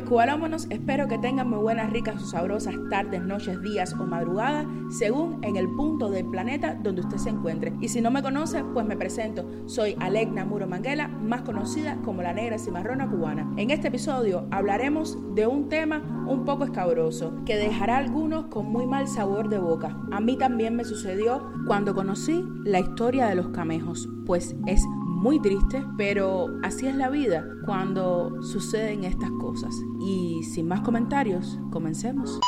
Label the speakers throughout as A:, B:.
A: Mis espero que tengan muy buenas, ricas o sabrosas tardes, noches, días o madrugadas, según en el punto del planeta donde usted se encuentre. Y si no me conoce, pues me presento, soy Alegna Muro Manguela, más conocida como la negra cimarrona cubana. En este episodio hablaremos de un tema un poco escabroso, que dejará a algunos con muy mal sabor de boca. A mí también me sucedió cuando conocí la historia de los camejos, pues es muy triste, pero así es la vida cuando suceden estas cosas. Y sin más comentarios, comencemos.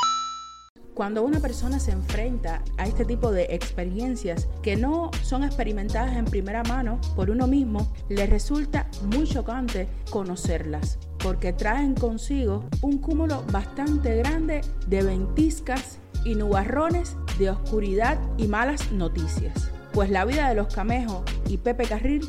A: Cuando una persona se enfrenta a este tipo de experiencias que no son experimentadas en primera mano por uno mismo, le resulta muy chocante conocerlas, porque traen consigo un cúmulo bastante grande de ventiscas y nubarrones de oscuridad y malas noticias. Pues la vida de los camejos y Pepe Carril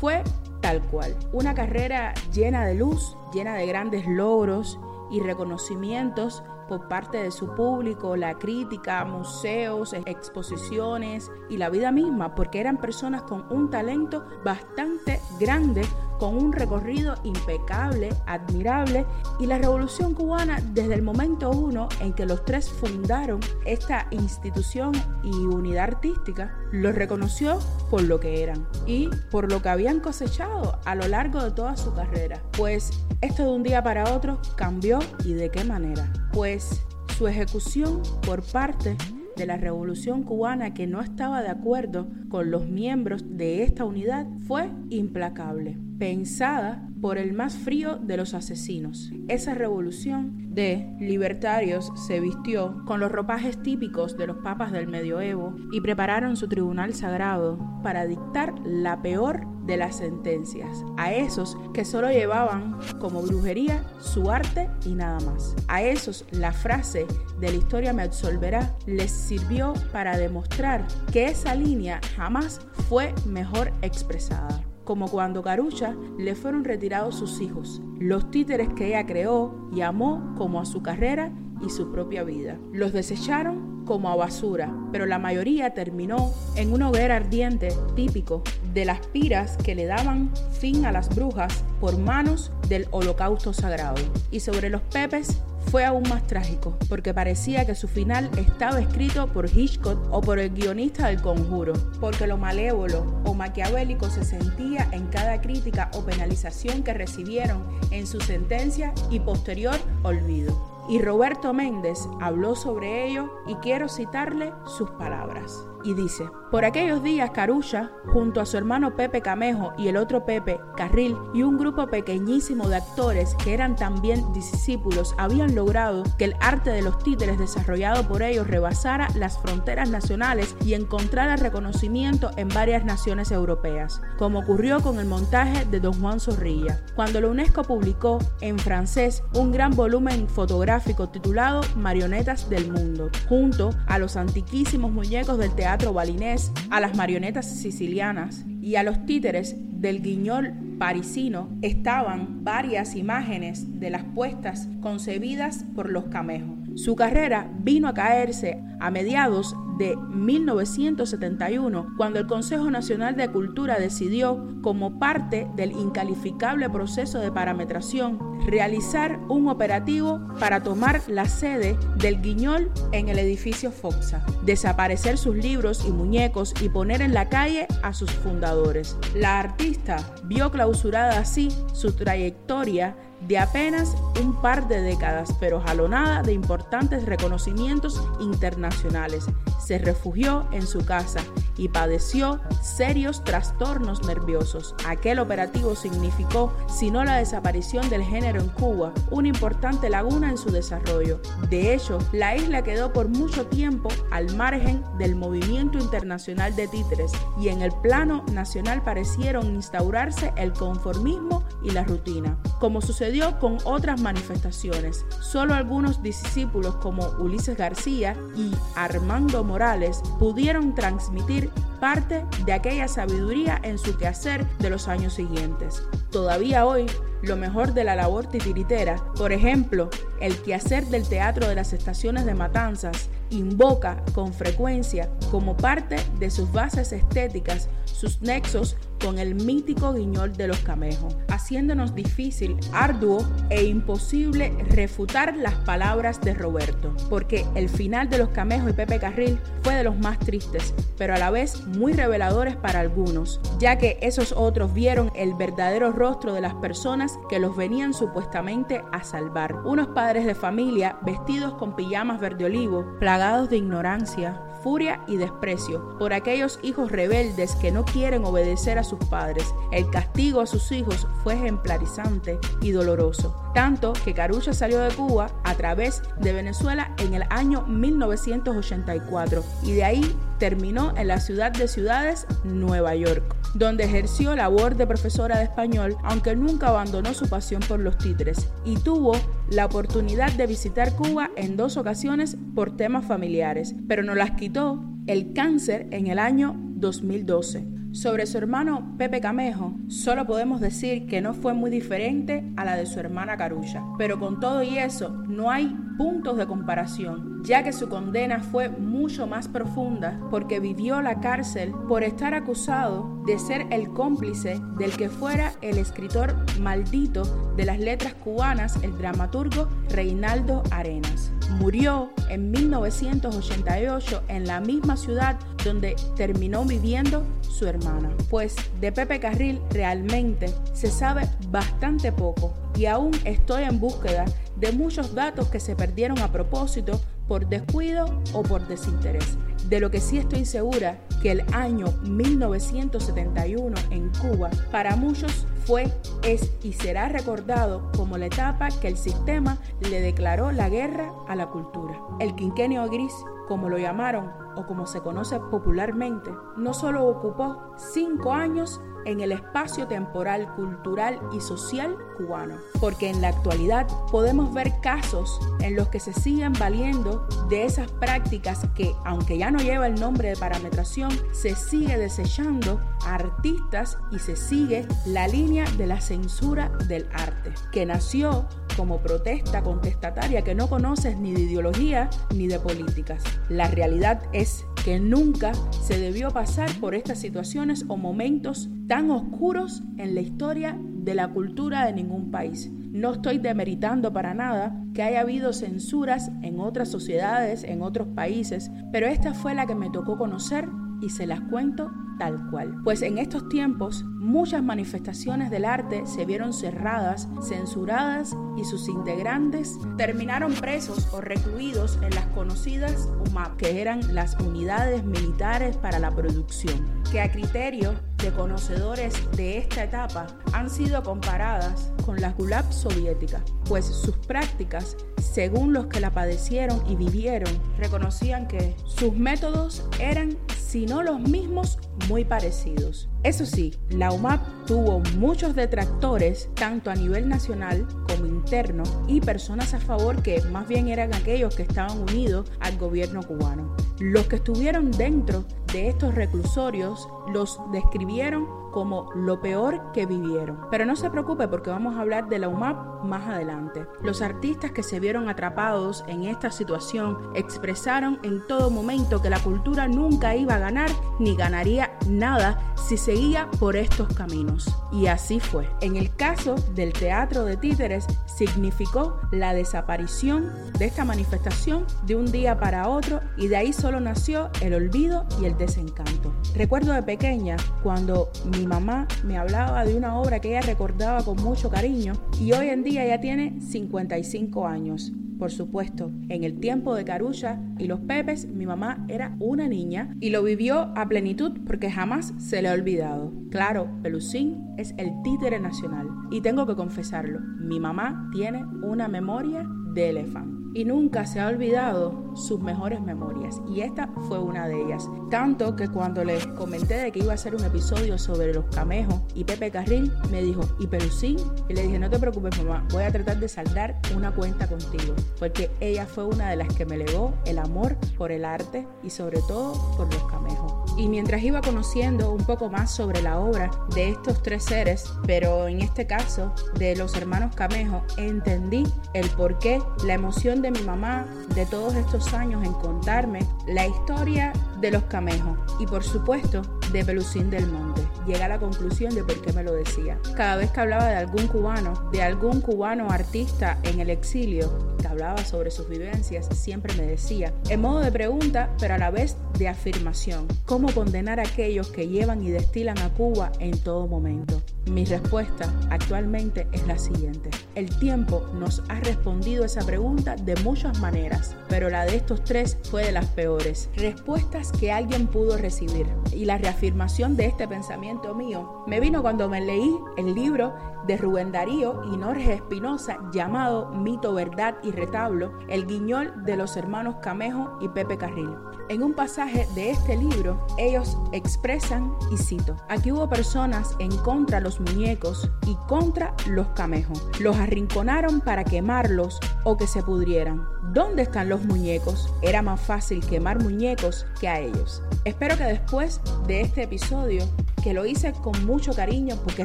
A: fue tal cual. Una carrera llena de luz, llena de grandes logros y reconocimientos por parte de su público, la crítica, museos, exposiciones y la vida misma, porque eran personas con un talento bastante grande, con un recorrido impecable, admirable, y la revolución cubana desde el momento uno en que los tres fundaron esta institución y unidad artística, los reconoció por lo que eran y por lo que habían cosechado a lo largo de toda su carrera. Pues esto de un día para otro cambió y de qué manera. Pues su ejecución por parte de la revolución cubana que no estaba de acuerdo con los miembros de esta unidad fue implacable, pensada por el más frío de los asesinos. Esa revolución de libertarios se vistió con los ropajes típicos de los papas del medioevo y prepararon su tribunal sagrado para dictar la peor de las sentencias a esos que solo llevaban como brujería su arte y nada más. A esos la frase de la historia me absolverá les sirvió para demostrar que esa línea jamás fue mejor expresada como cuando Carucha le fueron retirados sus hijos, los títeres que ella creó y amó como a su carrera y su propia vida. Los desecharon como a basura, pero la mayoría terminó en una hoguera ardiente típico de las piras que le daban fin a las brujas por manos del holocausto sagrado. Y sobre los pepes fue aún más trágico, porque parecía que su final estaba escrito por Hitchcock o por el guionista del conjuro, porque lo malévolo o maquiavélico se sentía en cada crítica o penalización que recibieron en su sentencia y posterior olvido. Y Roberto Méndez habló sobre ello y quiero citarle sus palabras. Y dice, por aquellos días Carulla, junto a su hermano Pepe Camejo y el otro Pepe Carril y un grupo pequeñísimo de actores que eran también discípulos, habían logrado que el arte de los títeres desarrollado por ellos rebasara las fronteras nacionales y encontrara reconocimiento en varias naciones europeas, como ocurrió con el montaje de Don Juan Zorrilla, cuando la UNESCO publicó en francés un gran volumen fotográfico titulado Marionetas del Mundo, junto a los antiquísimos muñecos del teatro balinés, a las marionetas sicilianas y a los títeres del guiñol parisino estaban varias imágenes de las puestas concebidas por los camejos. Su carrera vino a caerse a mediados de 1971, cuando el Consejo Nacional de Cultura decidió, como parte del incalificable proceso de parametración, realizar un operativo para tomar la sede del Guiñol en el edificio Foxa, desaparecer sus libros y muñecos y poner en la calle a sus fundadores. La artista vio clausurada así su trayectoria de apenas un par de décadas, pero jalonada de importantes reconocimientos internacionales. Se refugió en su casa y padeció serios trastornos nerviosos. Aquel operativo significó, si no la desaparición del género en Cuba, una importante laguna en su desarrollo. De hecho, la isla quedó por mucho tiempo al margen del movimiento internacional de títeres y en el plano nacional parecieron instaurarse el conformismo y la rutina. Como sucedió con otras manifestaciones, solo algunos discípulos como Ulises García y Armando Morales pudieron transmitir parte de aquella sabiduría en su quehacer de los años siguientes. Todavía hoy, lo mejor de la labor titiritera, por ejemplo, el quehacer del teatro de las estaciones de matanzas, invoca con frecuencia como parte de sus bases estéticas sus nexos con el mítico guiñol de los camejos, haciéndonos difícil, arduo e imposible refutar las palabras de Roberto, porque el final de los camejos y Pepe Carril fue de los más tristes, pero a la vez muy reveladores para algunos, ya que esos otros vieron el verdadero rostro de las personas que los venían supuestamente a salvar. Unos padres de familia vestidos con pijamas verde olivo, plagados de ignorancia, furia y desprecio por aquellos hijos rebeldes que no quieren obedecer a sus padres. El castigo a sus hijos fue ejemplarizante y doloroso, tanto que Carucha salió de Cuba a través de Venezuela en el año 1984 y de ahí terminó en la ciudad de ciudades, Nueva York, donde ejerció labor de profesora de español, aunque nunca abandonó su pasión por los títeres, y tuvo la oportunidad de visitar Cuba en dos ocasiones por temas familiares, pero no las quitó el cáncer en el año 2012. Sobre su hermano Pepe Camejo, solo podemos decir que no fue muy diferente a la de su hermana Carulla, pero con todo y eso no hay puntos de comparación, ya que su condena fue mucho más profunda porque vivió la cárcel por estar acusado de ser el cómplice del que fuera el escritor maldito de las letras cubanas, el dramaturgo Reinaldo Arenas. Murió en 1988 en la misma ciudad donde terminó viviendo su hermana. Pues de Pepe Carril realmente se sabe bastante poco y aún estoy en búsqueda de muchos datos que se perdieron a propósito por descuido o por desinterés. De lo que sí estoy segura que el año 1971 en Cuba para muchos fue, es y será recordado como la etapa que el sistema le declaró la guerra a la cultura. El quinquenio gris, como lo llamaron o como se conoce popularmente, no solo ocupó cinco años en el espacio temporal, cultural y social cubano. Porque en la actualidad podemos ver casos en los que se siguen valiendo de esas prácticas que, aunque ya no lleva el nombre de parametración, se sigue desechando a artistas y se sigue la línea de la censura del arte, que nació como protesta contestataria que no conoces ni de ideología ni de políticas. La realidad es que nunca se debió pasar por estas situaciones o momentos tan oscuros en la historia de la cultura de ningún país. No estoy demeritando para nada que haya habido censuras en otras sociedades, en otros países, pero esta fue la que me tocó conocer y se las cuento tal cual. Pues en estos tiempos muchas manifestaciones del arte se vieron cerradas, censuradas y sus integrantes terminaron presos o recluidos en las conocidas UMAP, que eran las unidades militares para la producción, que a criterio de conocedores de esta etapa han sido comparadas con las GULAG soviéticas, pues sus prácticas, según los que la padecieron y vivieron, reconocían que sus métodos eran, si no los mismos, muy parecidos. Eso sí, la UMAP tuvo muchos detractores, tanto a nivel nacional como interno, y personas a favor que más bien eran aquellos que estaban unidos al gobierno cubano. Los que estuvieron dentro de estos reclusorios los describieron como lo peor que vivieron. Pero no se preocupe porque vamos a hablar de la UMAP más adelante. Los artistas que se vieron atrapados en esta situación expresaron en todo momento que la cultura nunca iba a ganar ni ganaría nada si seguía por estos caminos. Y así fue. En el caso del teatro de títeres significó la desaparición de esta manifestación de un día para otro y de ahí solo nació el olvido y el desencanto. Recuerdo de pequeña cuando mi mamá me hablaba de una obra que ella recordaba con mucho cariño y hoy en día ya tiene 55 años. Por supuesto, en el tiempo de Carulla y los Pepes, mi mamá era una niña y lo vivió a plenitud porque jamás se le ha olvidado. Claro, Pelusín es el títere nacional y tengo que confesarlo, mi mamá tiene una memoria de elefante y nunca se ha olvidado sus mejores memorias y esta fue una de ellas. Tanto que cuando les comenté de que iba a hacer un episodio sobre los camejos y Pepe Carril me dijo, ¿y Pelusín? Y le dije, no te preocupes mamá, voy a tratar de saldar una cuenta contigo, porque ella fue una de las que me legó el amor por el arte y sobre todo por los camejos. Y mientras iba conociendo un poco más sobre la obra de estos tres seres, pero en este caso de los hermanos Camejo, entendí el por qué, la emoción de mi mamá de todos estos años en contarme la historia de los Camejos y por supuesto de Pelusín del Monte. Llega a la conclusión de por qué me lo decía. Cada vez que hablaba de algún cubano, de algún cubano artista en el exilio, que hablaba sobre sus vivencias, siempre me decía, en modo de pregunta, pero a la vez de afirmación, ¿cómo condenar a aquellos que llevan y destilan a Cuba en todo momento? Mi respuesta actualmente es la siguiente. El tiempo nos ha respondido esa pregunta de muchas maneras, pero la de estos tres fue de las peores. Respuestas que alguien pudo recibir. Y la reafirmación de este pensamiento mío me vino cuando me leí el libro de Rubén Darío y Norge Espinosa llamado Mito, Verdad y Retablo, el guiñol de los hermanos Camejo y Pepe Carril. En un pasaje de este libro, ellos expresan, y cito, aquí hubo personas en contra de muñecos y contra los camejos. Los arrinconaron para quemarlos o que se pudrieran. ¿Dónde están los muñecos? Era más fácil quemar muñecos que a ellos. Espero que después de este episodio que lo hice con mucho cariño porque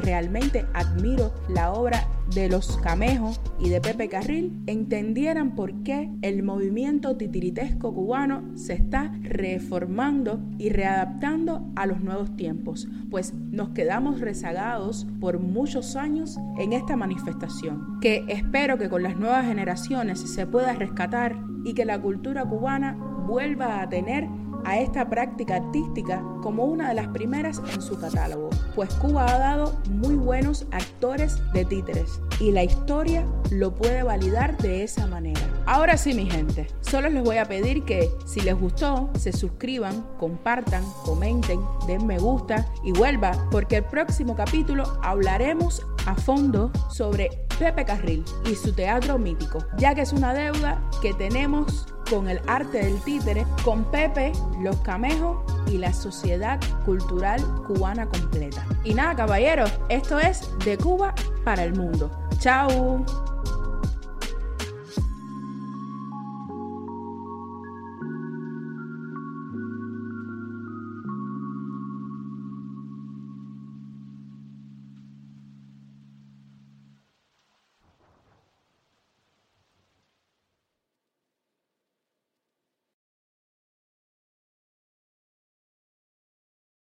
A: realmente admiro la obra de los Camejos y de Pepe Carril, entendieran por qué el movimiento titiritesco cubano se está reformando y readaptando a los nuevos tiempos, pues nos quedamos rezagados por muchos años en esta manifestación, que espero que con las nuevas generaciones se pueda rescatar y que la cultura cubana vuelva a tener a esta práctica artística como una de las primeras en su catálogo, pues Cuba ha dado muy buenos actores de títeres y la historia lo puede validar de esa manera. Ahora sí, mi gente, solo les voy a pedir que si les gustó, se suscriban, compartan, comenten, den me gusta y vuelva, porque el próximo capítulo hablaremos a fondo sobre Pepe Carril y su teatro mítico, ya que es una deuda que tenemos con el arte del títere, con Pepe, los camejos y la sociedad cultural cubana completa. Y nada, caballeros, esto es de Cuba para el mundo. Chao.